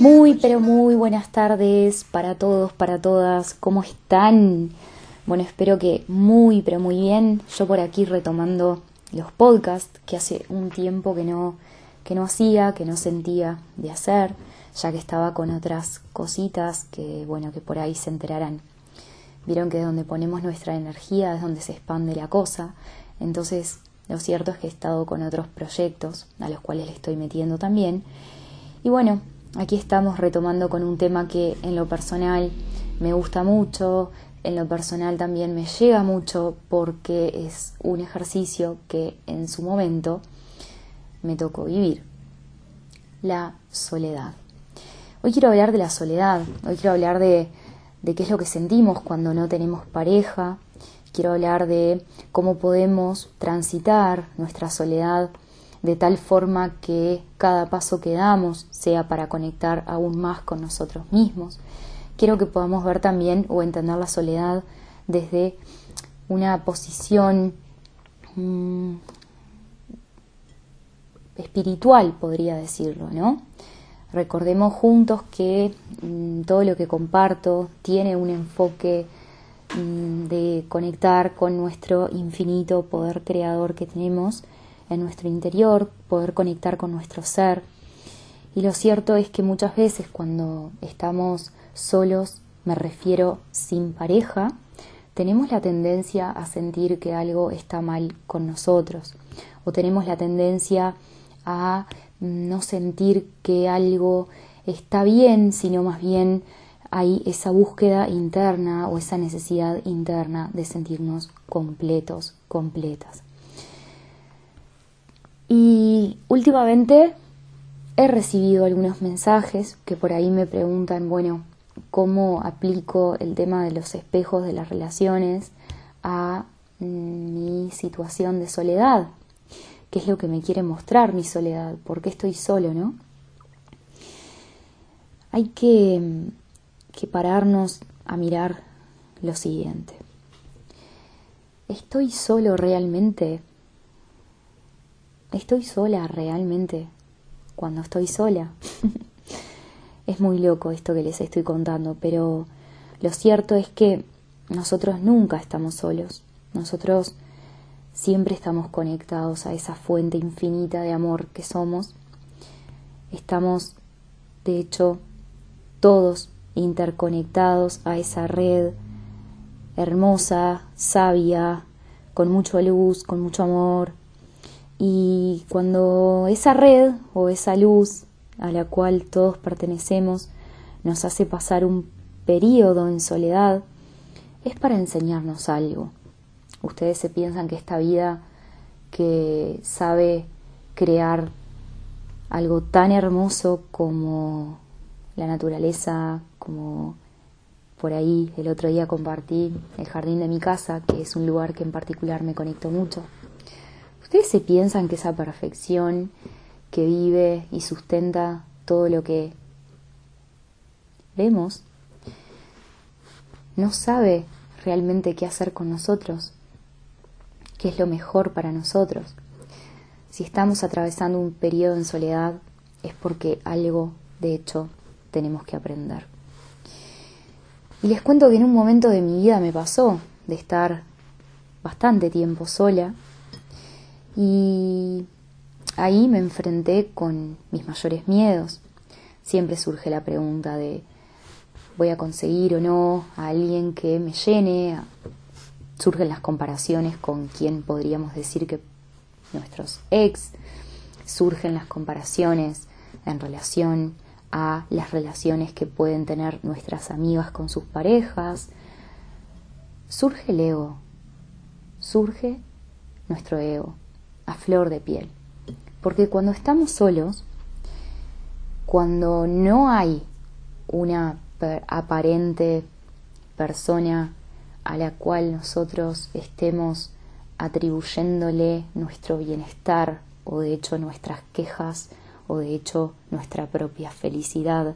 Muy, pero muy buenas tardes para todos, para todas. ¿Cómo están? Bueno, espero que muy, pero muy bien. Yo por aquí retomando los podcasts que hace un tiempo que no, que no hacía, que no sentía de hacer, ya que estaba con otras cositas que, bueno, que por ahí se enterarán. Vieron que donde ponemos nuestra energía es donde se expande la cosa. Entonces, lo cierto es que he estado con otros proyectos a los cuales le estoy metiendo también. Y bueno, Aquí estamos retomando con un tema que en lo personal me gusta mucho, en lo personal también me llega mucho porque es un ejercicio que en su momento me tocó vivir. La soledad. Hoy quiero hablar de la soledad, hoy quiero hablar de, qué es lo que sentimos cuando no tenemos pareja, quiero hablar de cómo podemos transitar nuestra soledad de tal forma que cada paso que damos sea para conectar aún más con nosotros mismos. Quiero que podamos ver también o entender la soledad desde una posición mm, espiritual, podría decirlo, ¿no? Recordemos juntos que mm, todo lo que comparto tiene un enfoque mm, de conectar con nuestro infinito poder creador que tenemos en nuestro interior, poder conectar con nuestro ser. Y lo cierto es que muchas veces cuando estamos solos, me refiero sin pareja, tenemos la tendencia a sentir que algo está mal con nosotros o tenemos la tendencia a no sentir que algo está bien, sino más bien hay esa búsqueda interna o esa necesidad interna de sentirnos completos, completas. Y últimamente he recibido algunos mensajes que por ahí me preguntan, bueno, cómo aplico el tema de los espejos de las relaciones a mm, mi situación de soledad. ¿Qué es lo que me quiere mostrar mi soledad? ¿Por qué estoy solo, no? Hay que, que pararnos a mirar lo siguiente. ¿Estoy solo realmente? ¿Estoy sola realmente cuando estoy sola? es muy loco esto que les estoy contando, pero lo cierto es que nosotros nunca estamos solos. Nosotros siempre estamos conectados a esa fuente infinita de amor que somos. Estamos, de hecho, todos interconectados a esa red hermosa, sabia, con mucha luz, con mucho amor, y cuando esa red o esa luz a la cual todos pertenecemos nos hace pasar un periodo en soledad, es para enseñarnos algo. Ustedes se piensan que esta vida que sabe crear algo tan hermoso como la naturaleza, como por ahí el otro día compartí el jardín de mi casa, que es un lugar que en particular me conecto mucho. ¿Ustedes se piensan que esa perfección que vive y sustenta todo lo que vemos no sabe realmente qué hacer con nosotros? ¿Qué es lo mejor para nosotros? Si estamos atravesando un periodo en soledad es porque algo, de hecho, tenemos que aprender. Y les cuento que en un momento de mi vida me pasó de estar bastante tiempo sola y ahí me enfrenté con mis mayores miedos. Siempre surge la pregunta de voy a conseguir o no a alguien que me llene. Surgen las comparaciones con quién podríamos decir que nuestros ex. Surgen las comparaciones en relación a las relaciones que pueden tener nuestras amigas con sus parejas. Surge el ego. Surge nuestro ego a flor de piel. Porque cuando estamos solos, cuando no hay una aparente persona a la cual nosotros estemos atribuyéndole nuestro bienestar o de hecho nuestras quejas o de hecho nuestra propia felicidad,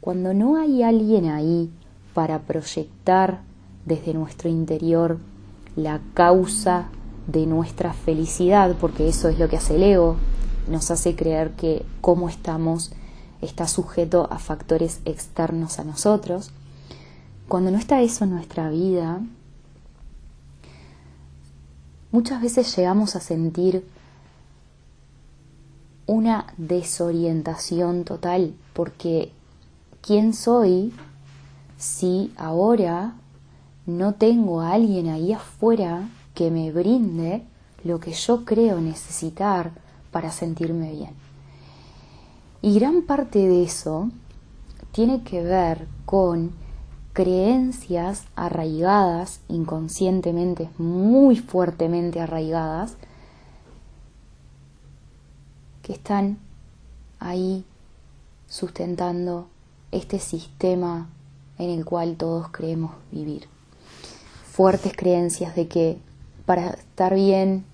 cuando no hay alguien ahí para proyectar desde nuestro interior la causa de nuestra felicidad, porque eso es lo que hace el ego, nos hace creer que cómo estamos está sujeto a factores externos a nosotros. Cuando no está eso en nuestra vida, muchas veces llegamos a sentir una desorientación total, porque ¿quién soy si ahora no tengo a alguien ahí afuera que me brinde lo que yo creo necesitar para sentirme bien? Y gran parte de eso tiene que ver con creencias arraigadas inconscientemente, muy fuertemente arraigadas, que están ahí sustentando este sistema en el cual todos creemos vivir. Fuertes creencias de que para estar bien,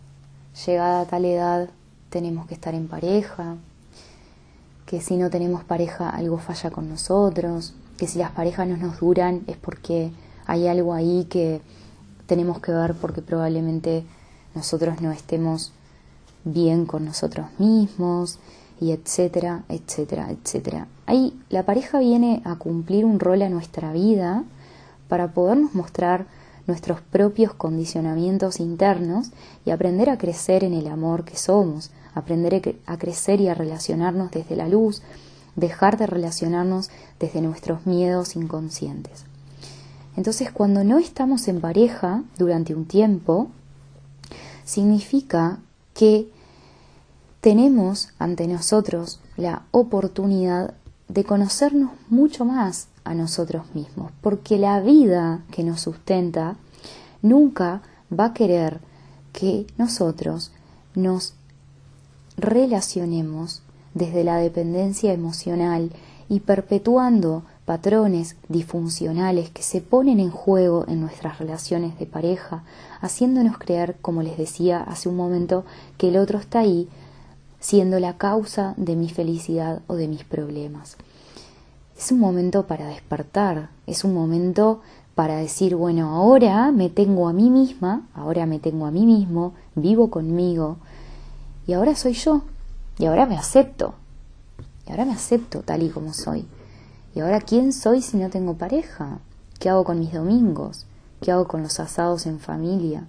llegada a tal edad, tenemos que estar en pareja, que si no tenemos pareja algo falla con nosotros, que si las parejas no nos duran es porque hay algo ahí que tenemos que ver porque probablemente nosotros no estemos bien con nosotros mismos y etcétera, etcétera, etcétera. Ahí la pareja viene a cumplir un rol en nuestra vida para podernos mostrar nuestros propios condicionamientos internos y aprender a crecer en el amor que somos, aprender a crecer y a relacionarnos desde la luz, dejar de relacionarnos desde nuestros miedos inconscientes. Entonces, cuando no estamos en pareja durante un tiempo, significa que tenemos ante nosotros la oportunidad de conocernos mucho más a nosotros mismos, porque la vida que nos sustenta nunca va a querer que nosotros nos relacionemos desde la dependencia emocional y perpetuando patrones disfuncionales que se ponen en juego en nuestras relaciones de pareja, haciéndonos creer, como les decía hace un momento, que el otro está ahí siendo la causa de mi felicidad o de mis problemas. Es un momento para despertar, es un momento para decir, bueno, ahora me tengo a mí misma, ahora me tengo a mí mismo, vivo conmigo, y ahora soy yo, y ahora me acepto, y ahora me acepto tal y como soy. Y ahora, ¿quién soy si no tengo pareja? ¿Qué hago con mis domingos? ¿Qué hago con los asados en familia?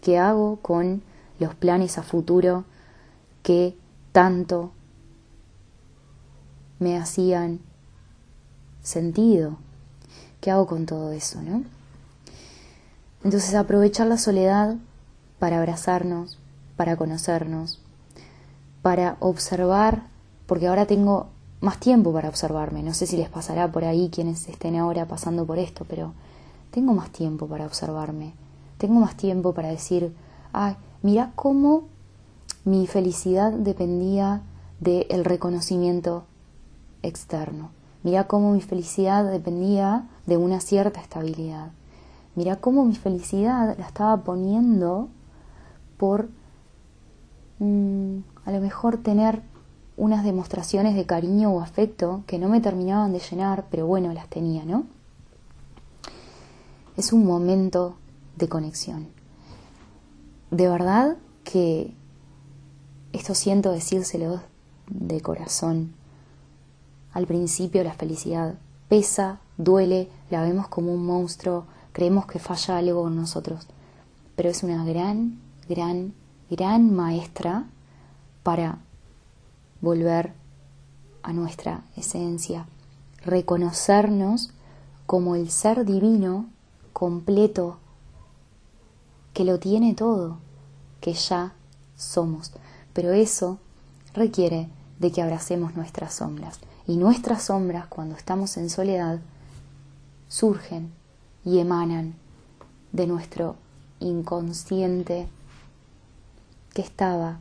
¿Qué hago con los planes a futuro que tanto me hacían sentido? ¿Qué hago con todo eso, no? Entonces aprovechar la soledad para abrazarnos, para conocernos, para observar, porque ahora tengo más tiempo para observarme. No sé si les pasará por ahí quienes estén ahora pasando por esto, pero tengo más tiempo para observarme. Tengo más tiempo para decir, ay, mira cómo mi felicidad dependía del reconocimiento externo. Mira cómo mi felicidad dependía de una cierta estabilidad. Mira cómo mi felicidad la estaba poniendo por mm, a lo mejor tener unas demostraciones de cariño o afecto que no me terminaban de llenar, pero bueno, las tenía, ¿no? Es un momento de conexión. De verdad que esto siento decírselo de corazón. Al principio la felicidad pesa, duele, la vemos como un monstruo, creemos que falla algo en nosotros, pero es una gran, gran, gran maestra para volver a nuestra esencia, reconocernos como el ser divino completo que lo tiene todo, que ya somos. Pero eso requiere de que abracemos nuestras sombras. Y nuestras sombras, cuando estamos en soledad, surgen y emanan de nuestro inconsciente que estaba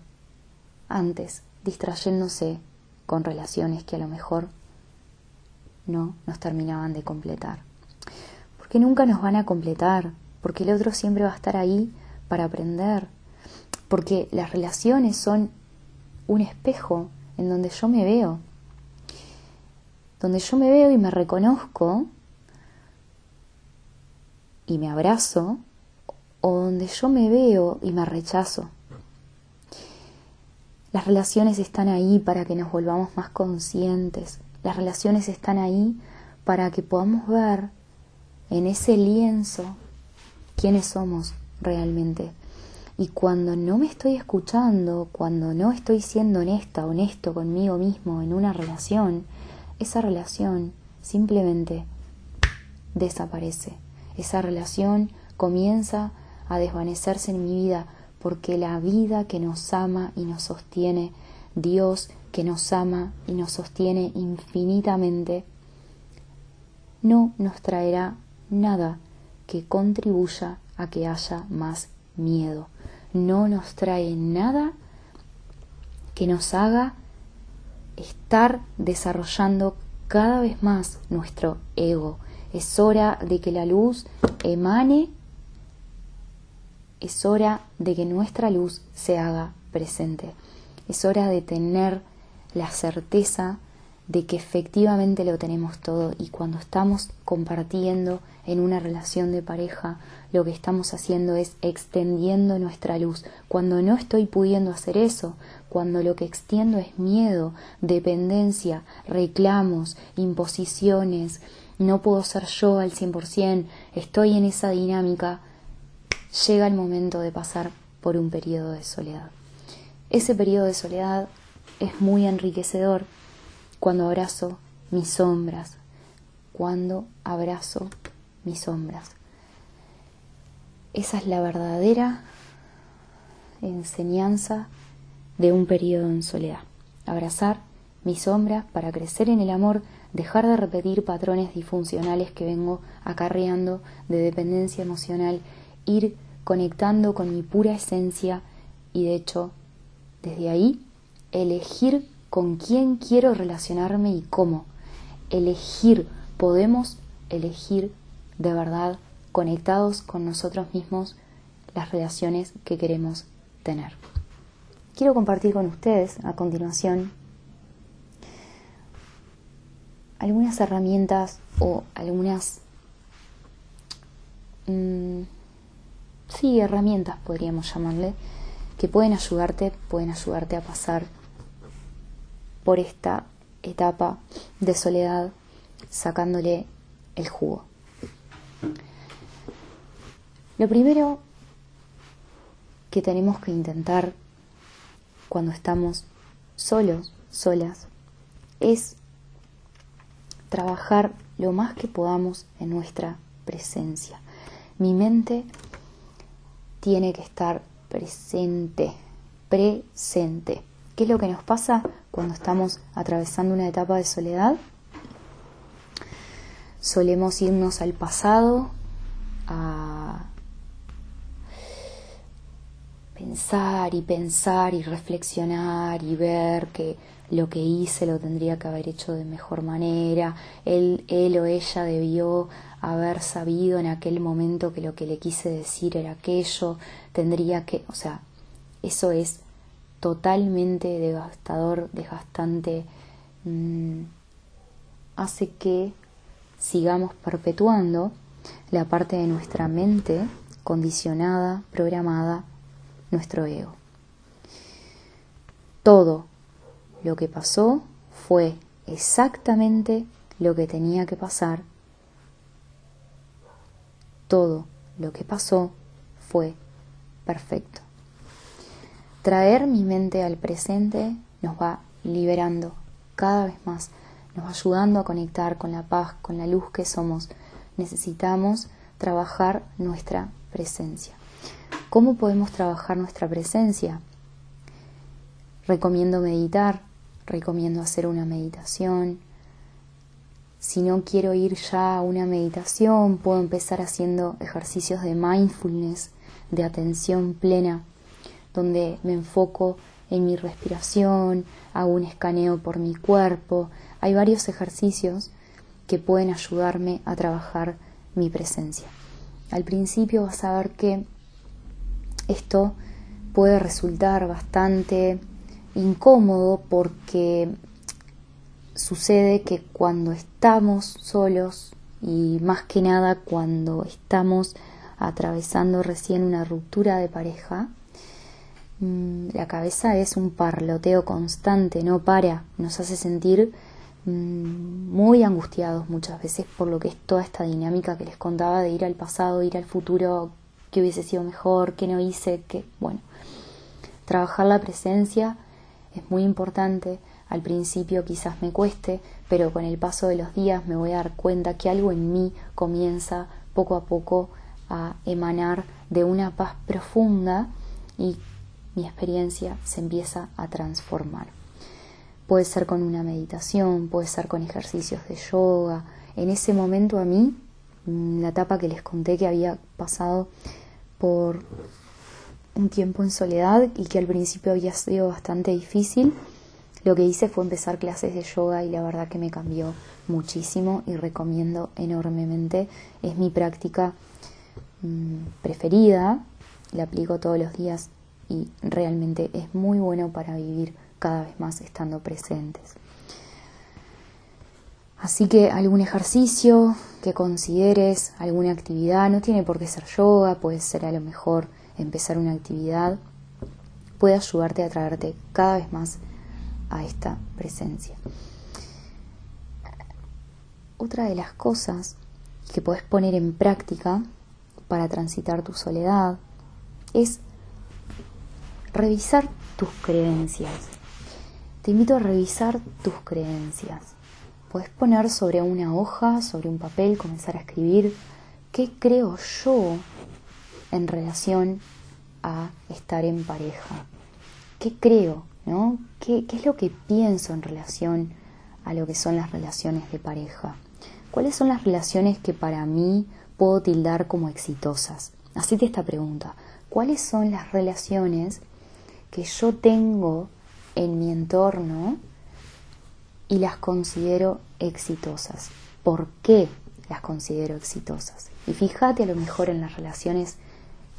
antes distrayéndose con relaciones que a lo mejor no nos terminaban de completar. Porque nunca nos van a completar, porque el otro siempre va a estar ahí para aprender, porque las relaciones son un espejo en donde yo me veo. donde yo me veo y me reconozco y me abrazo, o donde yo me veo y me rechazo. Las relaciones están ahí para que nos volvamos más conscientes. Las relaciones están ahí para que podamos ver en ese lienzo quiénes somos realmente. Y cuando no me estoy escuchando, cuando no estoy siendo honesta, honesto conmigo mismo en una relación, esa relación simplemente desaparece. Esa relación comienza a desvanecerse en mi vida porque la vida que nos ama y nos sostiene, Dios que nos ama y nos sostiene infinitamente, no nos traerá nada que contribuya a que haya más miedo. No nos trae nada que nos haga estar desarrollando cada vez más nuestro ego. Es hora de que la luz emane, es hora de que nuestra luz se haga presente. Es hora de tener la certeza de que efectivamente lo tenemos todo y cuando estamos compartiendo en una relación de pareja, lo que estamos haciendo es extendiendo nuestra luz. Cuando no estoy pudiendo hacer eso, cuando lo que extiendo es miedo, dependencia, reclamos, imposiciones, no puedo ser yo al 100%, estoy en esa dinámica, llega el momento de pasar por un periodo de soledad. Ese periodo de soledad es muy enriquecedor cuando abrazo mis sombras, cuando abrazo mis sombras. Esa es la verdadera enseñanza de un periodo en soledad. Abrazar mis sombras para crecer en el amor, dejar de repetir patrones disfuncionales que vengo acarreando de dependencia emocional, ir conectando con mi pura esencia y de hecho desde ahí elegir con quién quiero relacionarme y cómo. Elegir, podemos elegir de verdad conectados con nosotros mismos las relaciones que queremos tener. Quiero compartir con ustedes a continuación algunas herramientas o algunas... Mm, sí, herramientas podríamos llamarle, que pueden ayudarte, pueden ayudarte a pasar por esta etapa de soledad sacándole el jugo. Lo primero que tenemos que intentar cuando estamos solos, solas, es trabajar lo más que podamos en nuestra presencia. Mi mente tiene que estar presente, presente. ¿Qué es lo que nos pasa cuando estamos atravesando una etapa de soledad? Solemos irnos al pasado, a pensar y pensar y reflexionar y ver que lo que hice lo tendría que haber hecho de mejor manera, él, él o ella debió haber sabido en aquel momento que lo que le quise decir era aquello, tendría que, o sea, eso es totalmente devastador, desgastante, mm, hace que sigamos perpetuando la parte de nuestra mente condicionada, programada, nuestro ego. Todo lo que pasó fue exactamente lo que tenía que pasar. Todo lo que pasó fue perfecto. Traer mi mente al presente nos va liberando cada vez más, nos va ayudando a conectar con la paz, con la luz que somos. Necesitamos trabajar nuestra presencia. ¿Cómo podemos trabajar nuestra presencia? Recomiendo meditar, recomiendo hacer una meditación. Si no quiero ir ya a una meditación, puedo empezar haciendo ejercicios de mindfulness, de atención plena, donde me enfoco en mi respiración, hago un escaneo por mi cuerpo. Hay varios ejercicios que pueden ayudarme a trabajar mi presencia. Al principio vas a ver que esto puede resultar bastante incómodo porque sucede que cuando estamos solos y más que nada cuando estamos atravesando recién una ruptura de pareja, mm, la cabeza es un parloteo constante, no para, nos hace sentir mm, muy angustiados muchas veces por lo que es toda esta dinámica que les contaba de ir al pasado, ir al futuro, que hubiese sido mejor, que no hice, que bueno, trabajar la presencia es muy importante al principio quizás me cueste, pero con el paso de los días me voy a dar cuenta que algo en mí comienza poco a poco a emanar de una paz profunda y mi experiencia se empieza a transformar. Puede ser con una meditación, puede ser con ejercicios de yoga. En ese momento a mí, la etapa que les conté que había pasado por un tiempo en soledad y que al principio había sido bastante difícil, lo que hice fue empezar clases de yoga y la verdad que me cambió muchísimo y recomiendo enormemente. Es mi práctica mm, preferida, la aplico todos los días y realmente es muy bueno para vivir cada vez más estando presentes. Así que algún ejercicio que consideres, alguna actividad, no tiene por qué ser yoga, puede ser a lo mejor empezar una actividad, puede ayudarte a traerte cada vez más a esta presencia. Otra de las cosas que puedes poner en práctica para transitar tu soledad es revisar tus creencias. Te invito a revisar tus creencias. Puedes poner sobre una hoja, sobre un papel, comenzar a escribir qué creo yo en relación a estar en pareja. ¿Qué creo? ¿Qué, es lo que pienso en relación a lo que son las relaciones de pareja? ¿Cuáles son las relaciones que para mí puedo tildar como exitosas? Hacete esta pregunta. ¿Cuáles son las relaciones que yo tengo en mi entorno y las considero exitosas? ¿Por qué las considero exitosas? Y fíjate a lo mejor en las relaciones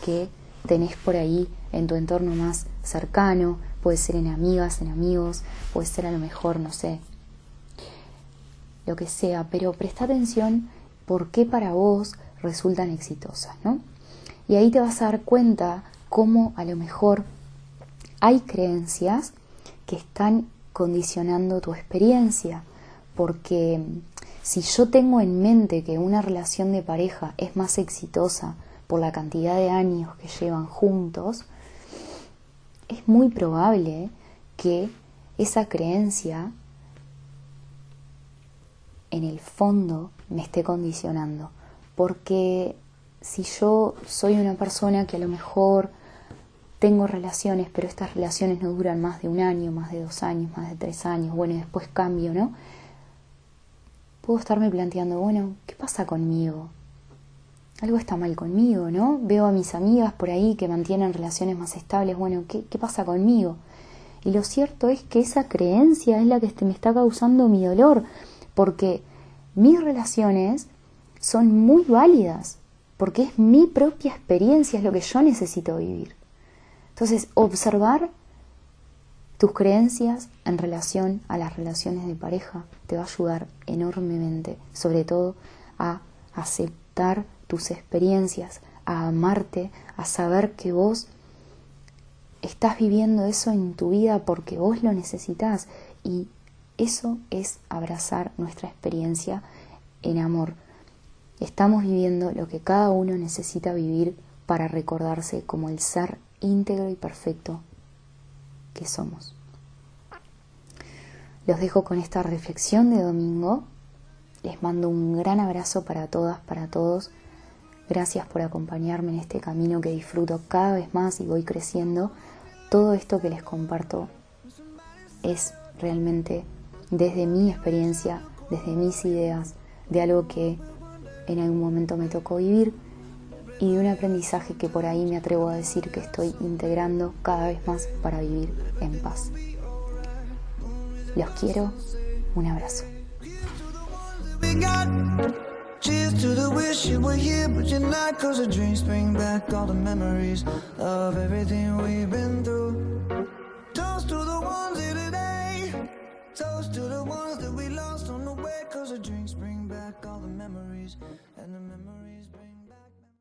que tenés por ahí en tu entorno más cercano, puede ser en amigas, en amigos, puede ser a lo mejor, no sé, lo que sea, pero presta atención por qué para vos resultan exitosas, ¿no? Y ahí te vas a dar cuenta cómo a lo mejor hay creencias que están condicionando tu experiencia, porque si yo tengo en mente que una relación de pareja es más exitosa por la cantidad de años que llevan juntos, es muy probable que esa creencia en el fondo me esté condicionando. Porque si yo soy una persona que a lo mejor tengo relaciones, pero estas relaciones no duran más de un año, más de dos años, más de tres años, bueno, después cambio, ¿no? Puedo estarme planteando, bueno, ¿qué pasa conmigo? Algo está mal conmigo, ¿no? Veo a mis amigas por ahí que mantienen relaciones más estables, bueno, ¿qué, pasa conmigo? Y lo cierto es que esa creencia es la que me está causando mi dolor, porque mis relaciones son muy válidas, porque es mi propia experiencia, es lo que yo necesito vivir. Entonces, observar tus creencias en relación a las relaciones de pareja te va a ayudar enormemente, sobre todo a aceptar tus experiencias, a amarte, a saber que vos estás viviendo eso en tu vida porque vos lo necesitas y eso es abrazar nuestra experiencia en amor. Estamos viviendo lo que cada uno necesita vivir para recordarse como el ser íntegro y perfecto que somos. Los dejo con esta reflexión de domingo. Les mando un gran abrazo para todas, para todos. Gracias por acompañarme en este camino que disfruto cada vez más y voy creciendo. Todo esto que les comparto es realmente desde mi experiencia, desde mis ideas, de algo que en algún momento me tocó vivir y de un aprendizaje que por ahí me atrevo a decir que estoy integrando cada vez más para vivir en paz. Los quiero, un abrazo. Cheers to the wish you were here, but you're not. Cause the dreams bring back all the memories of everything we've been through. Toast to the ones here today. Toast to the ones that we lost on the way. Cause the drinks bring back all the memories, and the memories.